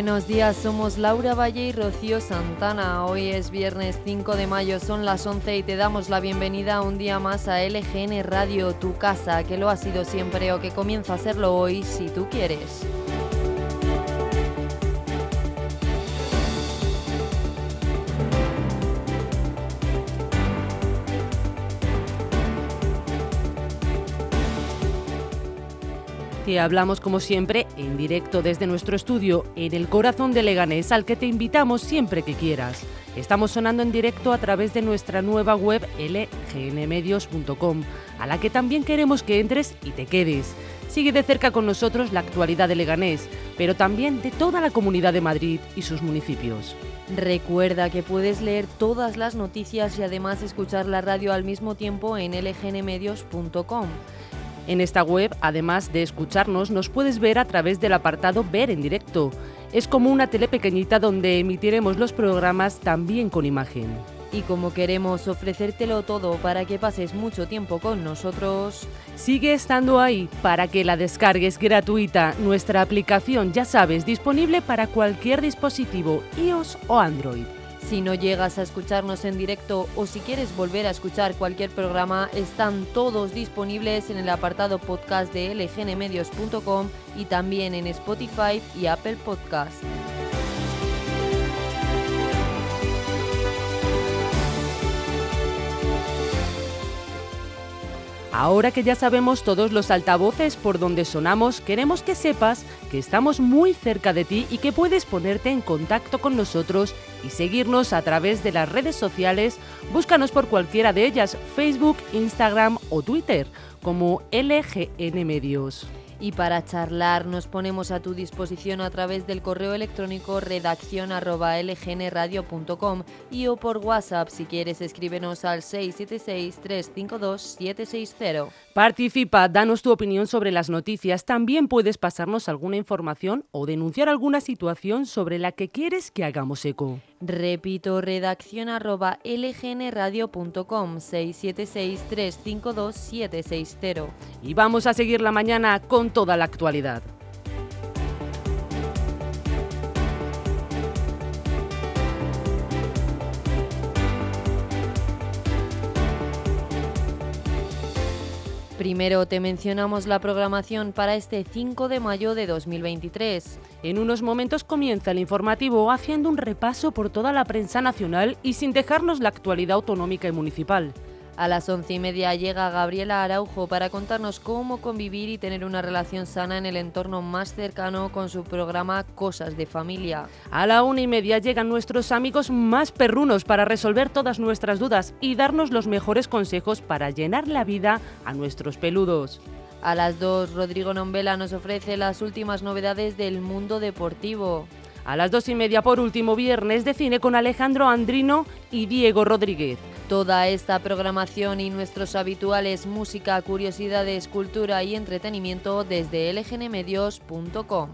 Buenos días, somos Laura Valle y Rocío Santana. Hoy es viernes 5 de mayo, son las 11 y te damos la bienvenida un día más a LGN Radio, tu casa, que lo ha sido siempre o que comienza a serlo hoy si tú quieres. Te hablamos como siempre en directo desde nuestro estudio en el corazón de Leganés al que te invitamos siempre que quieras. Estamos sonando en directo a través de nuestra nueva web lgnmedios.com, a la que también queremos que entres y te quedes. Sigue de cerca con nosotros la actualidad de Leganés, pero también de toda la comunidad de Madrid y sus municipios. Recuerda que puedes leer todas las noticias y además escuchar la radio al mismo tiempo en lgnmedios.com. En esta web, además de escucharnos, nos puedes ver a través del apartado Ver en directo. Es como una tele pequeñita donde emitiremos los programas también con imagen. Y como queremos ofrecértelo todo para que pases mucho tiempo con nosotros, sigue estando ahí para que la descargues gratuita. Nuestra aplicación, ya sabes, disponible para cualquier dispositivo, iOS o Android. Si no llegas a escucharnos en directo o si quieres volver a escuchar cualquier programa, están todos disponibles en el apartado podcast de lgnmedios.com y también en Spotify y Apple Podcast. Ahora que ya sabemos todos los altavoces por donde sonamos, queremos que sepas que estamos muy cerca de ti y que puedes ponerte en contacto con nosotros y seguirnos a través de las redes sociales. Búscanos por cualquiera de ellas, Facebook, Instagram o Twitter, como LGN Medios y para charlar nos ponemos a tu disposición a través del correo electrónico redacción lgnradio.com y o por WhatsApp si quieres escríbenos al 676-352-760. Participa, danos tu opinión sobre las noticias, también puedes pasarnos alguna información o denunciar alguna situación sobre la que quieres que hagamos eco. Repito, redacción arroba lgnradio.com 676-352-760. Y vamos a seguir la mañana con toda la actualidad. Primero te mencionamos la programación para este 5 de mayo de 2023. En unos momentos comienza el informativo haciendo un repaso por toda la prensa nacional y sin dejarnos la actualidad autonómica y municipal. A las once y media llega Gabriela Araujo para contarnos cómo convivir y tener una relación sana en el entorno más cercano con su programa Cosas de Familia. A la una y media llegan nuestros amigos más perrunos para resolver todas nuestras dudas y darnos los mejores consejos para llenar la vida a nuestros peludos. A las dos, Rodrigo Nombela nos ofrece las últimas novedades del mundo deportivo. A las dos y media, por último, viernes de cine con Alejandro Andrino y Diego Rodríguez. Toda esta programación y nuestros habituales música, curiosidades, cultura y entretenimiento desde lgnmedios.com.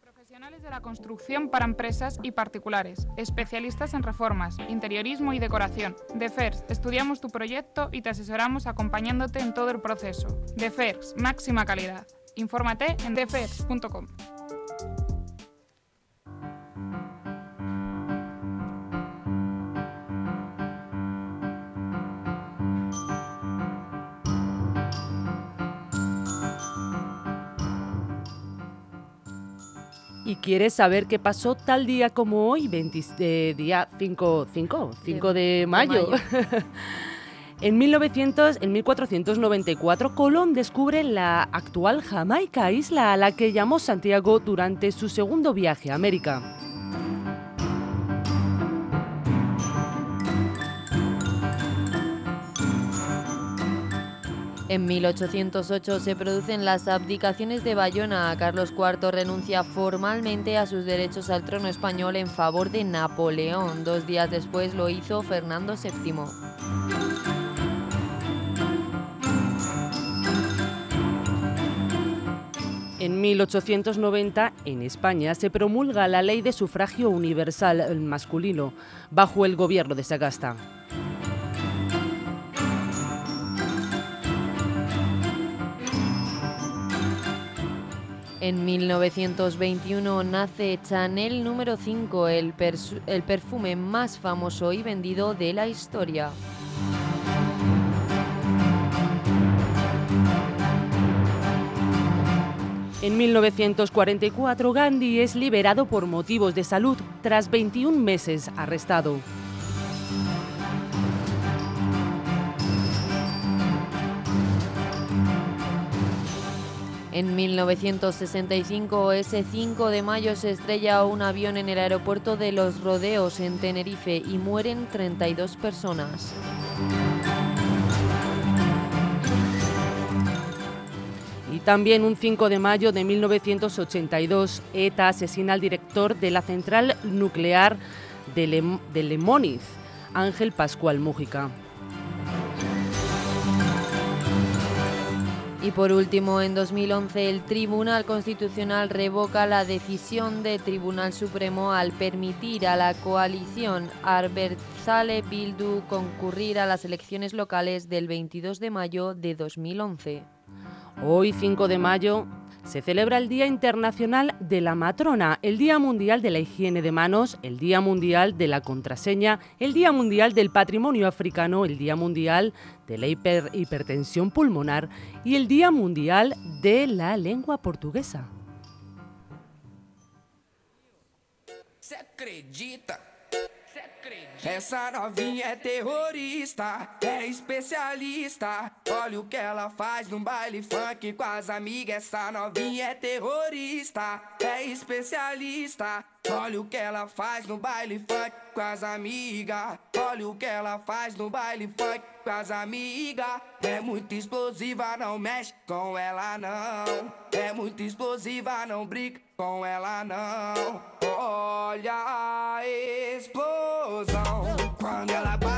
Profesionales de la construcción para empresas y particulares, especialistas en reformas, interiorismo y decoración. De FERS, estudiamos tu proyecto y te asesoramos acompañándote en todo el proceso. De FERS, máxima calidad. Infórmate en defers.com. y quieres saber qué pasó tal día como hoy, 20, eh, día 5, 5, 5 de mayo. en, 1900, en 1494, Colón descubre la actual Jamaica, isla a la que llamó Santiago durante su segundo viaje a América. En 1808 se producen las abdicaciones de Bayona. Carlos IV renuncia formalmente a sus derechos al trono español en favor de Napoleón. Dos días después lo hizo Fernando VII. En 1890, en España, se promulga la ley de sufragio universal masculino, bajo el gobierno de Sagasta. En 1921 nace Chanel número 5, el, el perfume más famoso y vendido de la historia. En 1944 Gandhi es liberado por motivos de salud tras 21 meses arrestado. En 1965, ese 5 de mayo, se estrella un avión en el aeropuerto de Los Rodeos, en Tenerife, y mueren 32 personas. También un 5 de mayo de 1982, ETA asesina al director de la central nuclear de, Lemóniz, Ángel Pascual Mújica. Y por último, en 2011, el Tribunal Constitucional revoca la decisión del Tribunal Supremo al permitir a la coalición Arberzale Bildu concurrir a las elecciones locales del 22 de mayo de 2011. Hoy, 5 de mayo, se celebra el Día Internacional de la Matrona, el Día Mundial de la Higiene de Manos, el Día Mundial de la Contraseña, el Día Mundial del Patrimonio Africano, el Día Mundial de la Hipertensión Pulmonar y el Día Mundial de la Lengua Portuguesa. ¿Se acredita? Essa novinha é terrorista, é especialista. Olha o que ela faz no baile funk com as amigas. Essa novinha é terrorista, é especialista. Olha o que ela faz no baile funk com as amigas. Olha o que ela faz no baile funk com as amigas. É muito explosiva, não mexe com ela não. É muito explosiva, não brinca com ela não. Olha a explosão quando ela bate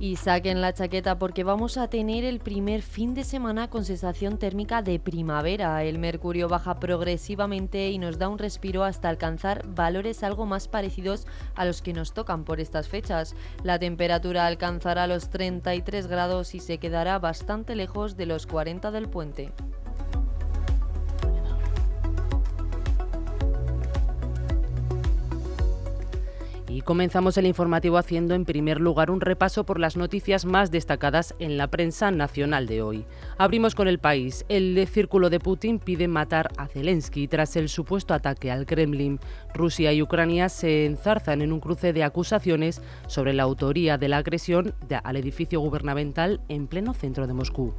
Y saquen la chaqueta porque vamos a tener el primer fin de semana con sensación térmica de primavera. El mercurio baja progresivamente y nos da un respiro hasta alcanzar valores algo más parecidos a los que nos tocan por estas fechas. La temperatura alcanzará los 33 grados y se quedará bastante lejos de los 40 del puente. Comenzamos el informativo haciendo en primer lugar un repaso por las noticias más destacadas en la prensa nacional de hoy. Abrimos con el país. El círculo de Putin pide matar a Zelensky tras el supuesto ataque al Kremlin. Rusia y Ucrania se enzarzan en un cruce de acusaciones sobre la autoría de la agresión al edificio gubernamental en pleno centro de Moscú.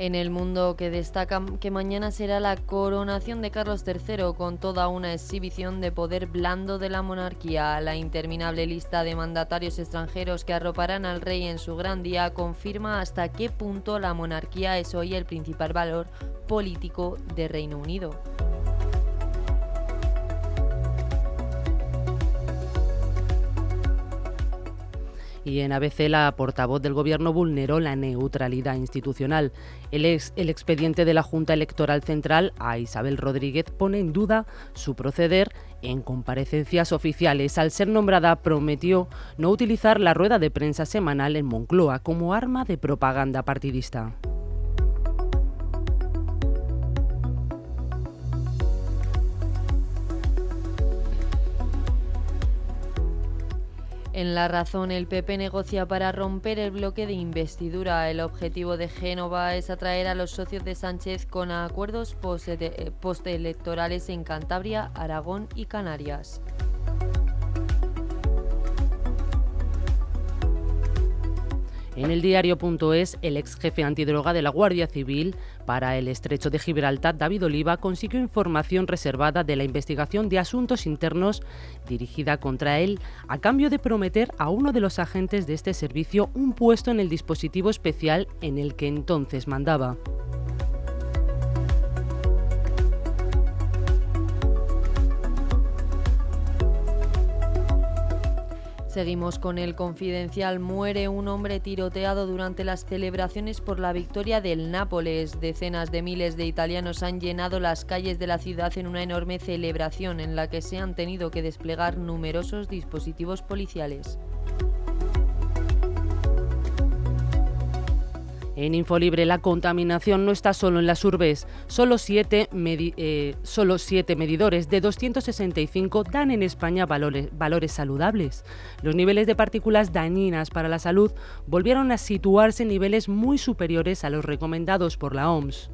En el mundo que destaca que mañana será la coronación de Carlos III con toda una exhibición de poder blando de la monarquía. La interminable lista de mandatarios extranjeros que arroparán al rey en su gran día confirma hasta qué punto la monarquía es hoy el principal valor político de Reino Unido. Y en ABC la portavoz del Gobierno vulneró la neutralidad institucional. El, el expediente de la Junta Electoral Central a Isabel Rodríguez pone en duda su proceder en comparecencias oficiales. Al ser nombrada prometió no utilizar la rueda de prensa semanal en Moncloa como arma de propaganda partidista. En La Razón, el PP negocia para romper el bloque de investidura. El objetivo de Génova es atraer a los socios de Sánchez con acuerdos postelectorales en Cantabria, Aragón y Canarias. En el diario.es, el ex jefe antidroga de la Guardia Civil para el estrecho de Gibraltar, David Oliva, consiguió información reservada de la investigación de asuntos internos dirigida contra él a cambio de prometer a uno de los agentes de este servicio un puesto en el dispositivo especial en el que entonces mandaba. Seguimos con el confidencial. Muere un hombre tiroteado durante las celebraciones por la victoria del Nápoles. Decenas de miles de italianos han llenado las calles de la ciudad en una enorme celebración en la que se han tenido que desplegar numerosos dispositivos policiales. En Infolibre la contaminación no está solo en las urbes. Solo siete, eh, solo siete medidores de 265 dan en España valores, valores saludables. Los niveles de partículas dañinas para la salud volvieron a situarse en niveles muy superiores a los recomendados por la OMS.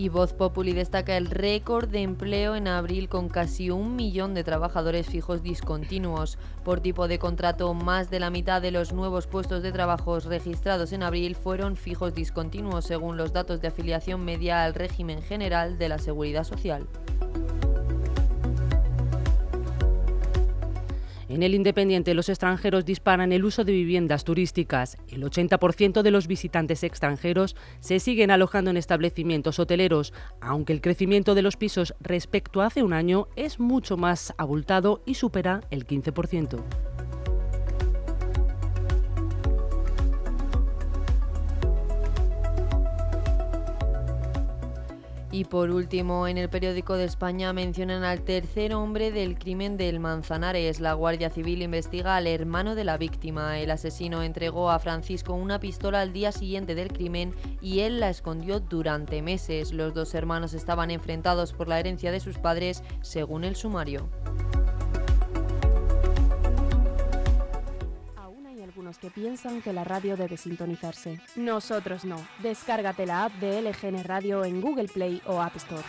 Y Voz Populi destaca el récord de empleo en abril con casi un millón de trabajadores fijos discontinuos. Por tipo de contrato, más de la mitad de los nuevos puestos de trabajo registrados en abril fueron fijos discontinuos, según los datos de afiliación media al régimen general de la Seguridad Social. En el Independiente, los extranjeros disparan el uso de viviendas turísticas. El 80% de los visitantes extranjeros se siguen alojando en establecimientos hoteleros, aunque el crecimiento de los pisos respecto a hace un año es mucho más abultado y supera el 15%. Y por último, en el periódico de España mencionan al tercer hombre del crimen del Manzanares. La Guardia Civil investiga al hermano de la víctima. El asesino entregó a Francisco una pistola al día siguiente del crimen y él la escondió durante meses. Los dos hermanos estaban enfrentados por la herencia de sus padres, según el sumario. Que piensan que la radio debe sintonizarse. Nosotros no. Descárgate la app de LGN Radio en Google Play o App Store.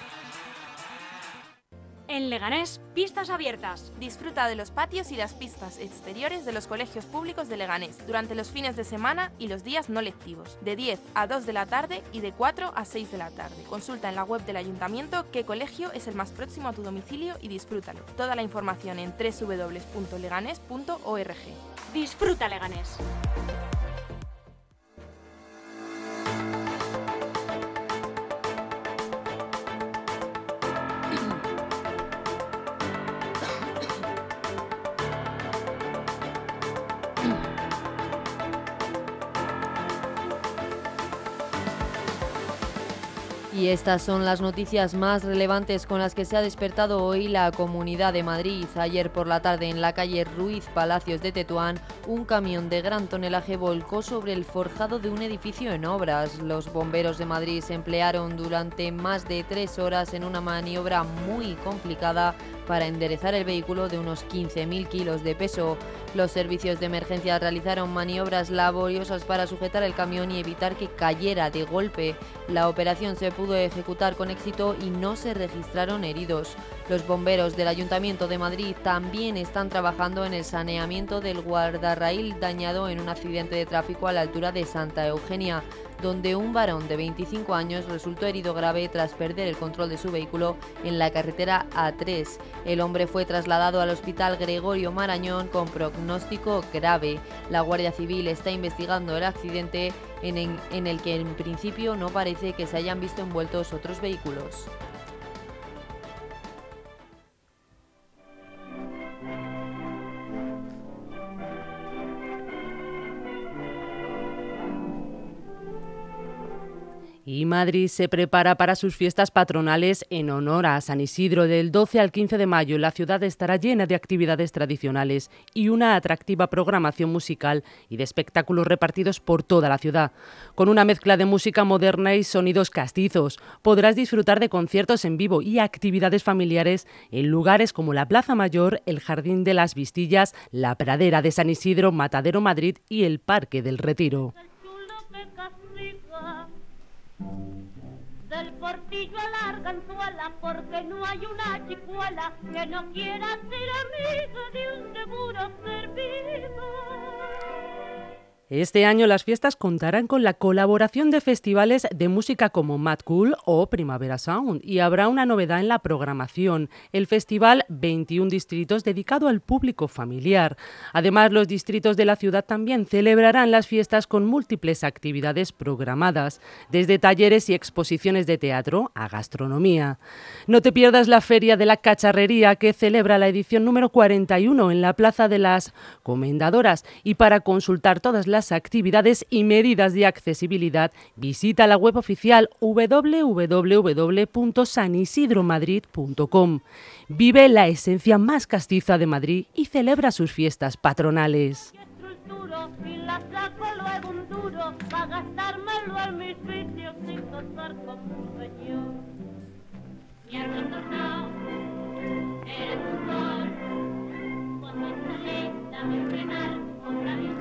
En Leganés, pistas abiertas. Disfruta de los patios y las pistas exteriores de los colegios públicos de Leganés durante los fines de semana y los días no lectivos, de 10 a 2 de la tarde y de 4 a 6 de la tarde. Consulta en la web del ayuntamiento qué colegio es el más próximo a tu domicilio y disfrútalo. Toda la información en www.leganés.org. Disfruta Leganés. Estas son las noticias más relevantes con las que se ha despertado hoy la Comunidad de Madrid. Ayer por la tarde en la calle Ruiz Palacios de Tetuán, un camión de gran tonelaje volcó sobre el forjado de un edificio en obras. Los bomberos de Madrid se emplearon durante más de tres horas en una maniobra muy complicada para enderezar el vehículo de unos 15.000 kilos de peso. Los servicios de emergencia realizaron maniobras laboriosas para sujetar el camión y evitar que cayera de golpe. La operación se pudo ejecutar con éxito y no se registraron heridos. Los bomberos del Ayuntamiento de Madrid también están trabajando en el saneamiento del guardarraíl dañado en un accidente de tráfico a la altura de Santa Eugenia donde un varón de 25 años resultó herido grave tras perder el control de su vehículo en la carretera A3. El hombre fue trasladado al hospital Gregorio Marañón con pronóstico grave. La Guardia Civil está investigando el accidente en, en el que en principio no parece que se hayan visto envueltos otros vehículos. Y Madrid se prepara para sus fiestas patronales en honor a San Isidro. Del 12 al 15 de mayo la ciudad estará llena de actividades tradicionales y una atractiva programación musical y de espectáculos repartidos por toda la ciudad. Con una mezcla de música moderna y sonidos castizos, podrás disfrutar de conciertos en vivo y actividades familiares en lugares como la Plaza Mayor, el Jardín de las Vistillas, la Pradera de San Isidro, Matadero Madrid y el Parque del Retiro. Del portillo a la arganzuela, porque no hay una chicuela que no quiera ser amiga de un seguro servido. Este año las fiestas contarán con la colaboración de festivales de música como Mad Cool o Primavera Sound y habrá una novedad en la programación, el festival 21 distritos dedicado al público familiar. Además, los distritos de la ciudad también celebrarán las fiestas con múltiples actividades programadas, desde talleres y exposiciones de teatro a gastronomía. No te pierdas la Feria de la Cacharrería que celebra la edición número 41 en la Plaza de las Comendadoras y para consultar todas las actividades y medidas de accesibilidad, visita la web oficial www.sanisidromadrid.com. Vive la esencia más castiza de Madrid y celebra sus fiestas patronales. suavizarse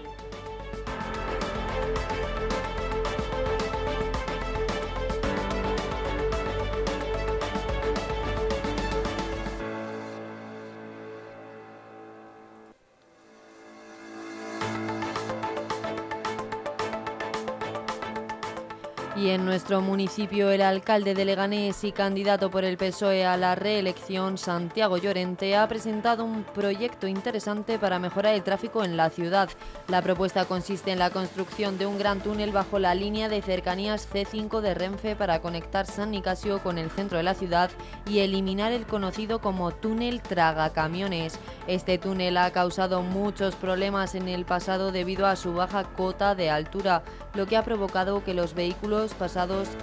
Y en nuestro municipio el alcalde de Leganés y candidato por el PSOE a la reelección, Santiago Llorente, ha presentado un proyecto interesante para mejorar el tráfico en la ciudad. La propuesta consiste en la construcción de un gran túnel bajo la línea de cercanías C5 de Renfe para conectar San Nicasio con el centro de la ciudad y eliminar el conocido como túnel tragacamiones. Este túnel ha causado muchos problemas en el pasado debido a su baja cota de altura, lo que ha provocado que los vehículos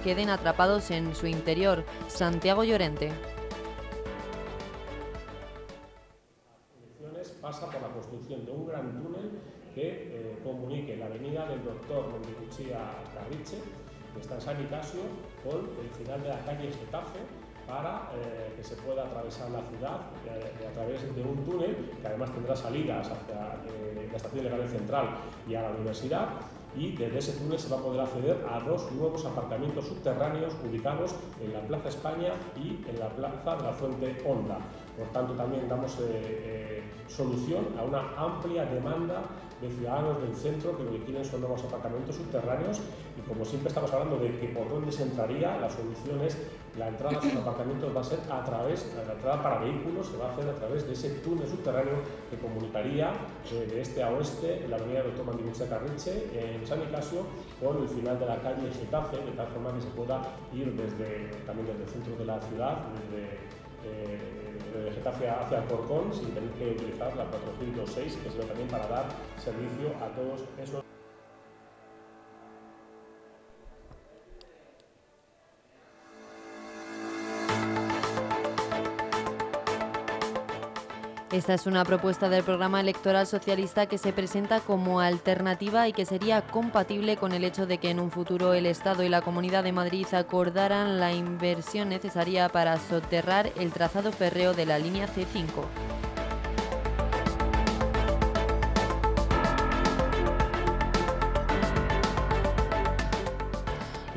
queden atrapados en su interior. Santiago Llorente. pasa por la construcción de un gran túnel que eh, comunique la avenida del doctor Montecucci a Carriche, que está en San Nicasio, con el final de la calle Getafe, para eh, que se pueda atravesar la ciudad eh, a través de un túnel que además tendrá salidas hacia la estación de Galería Central y a la universidad y desde ese túnel se va a poder acceder a dos nuevos aparcamientos subterráneos ubicados en la Plaza España y en la Plaza de la Fuente Honda. Por tanto, también damos eh, eh, solución a una amplia demanda de ciudadanos del centro que lo que quieren son nuevos aparcamientos subterráneos y como siempre estamos hablando de que por dónde se entraría, la solución es la entrada a los aparcamientos va a ser a través, la entrada para vehículos se va a hacer a través de ese túnel subterráneo que comunicaría eh, de este a oeste en la avenida Doctor Mandibucha Carriche, en en San Nicasio con el final de la calle Getafe, de tal forma que se pueda ir desde, también desde el centro de la ciudad, desde, eh, Getafe hacia Corcón, sin tener que utilizar la 406, que sirve también para dar servicio a todos esos. Esta es una propuesta del programa electoral socialista que se presenta como alternativa y que sería compatible con el hecho de que en un futuro el Estado y la Comunidad de Madrid acordaran la inversión necesaria para soterrar el trazado férreo de la línea C5.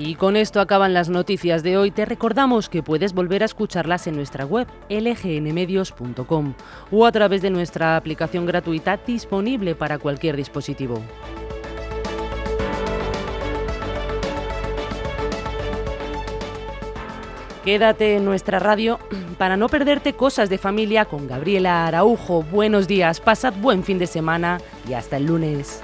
Y con esto acaban las noticias de hoy. Te recordamos que puedes volver a escucharlas en nuestra web lgnmedios.com o a través de nuestra aplicación gratuita disponible para cualquier dispositivo. Quédate en nuestra radio para no perderte cosas de familia con Gabriela Araujo. Buenos días, pasad buen fin de semana y hasta el lunes.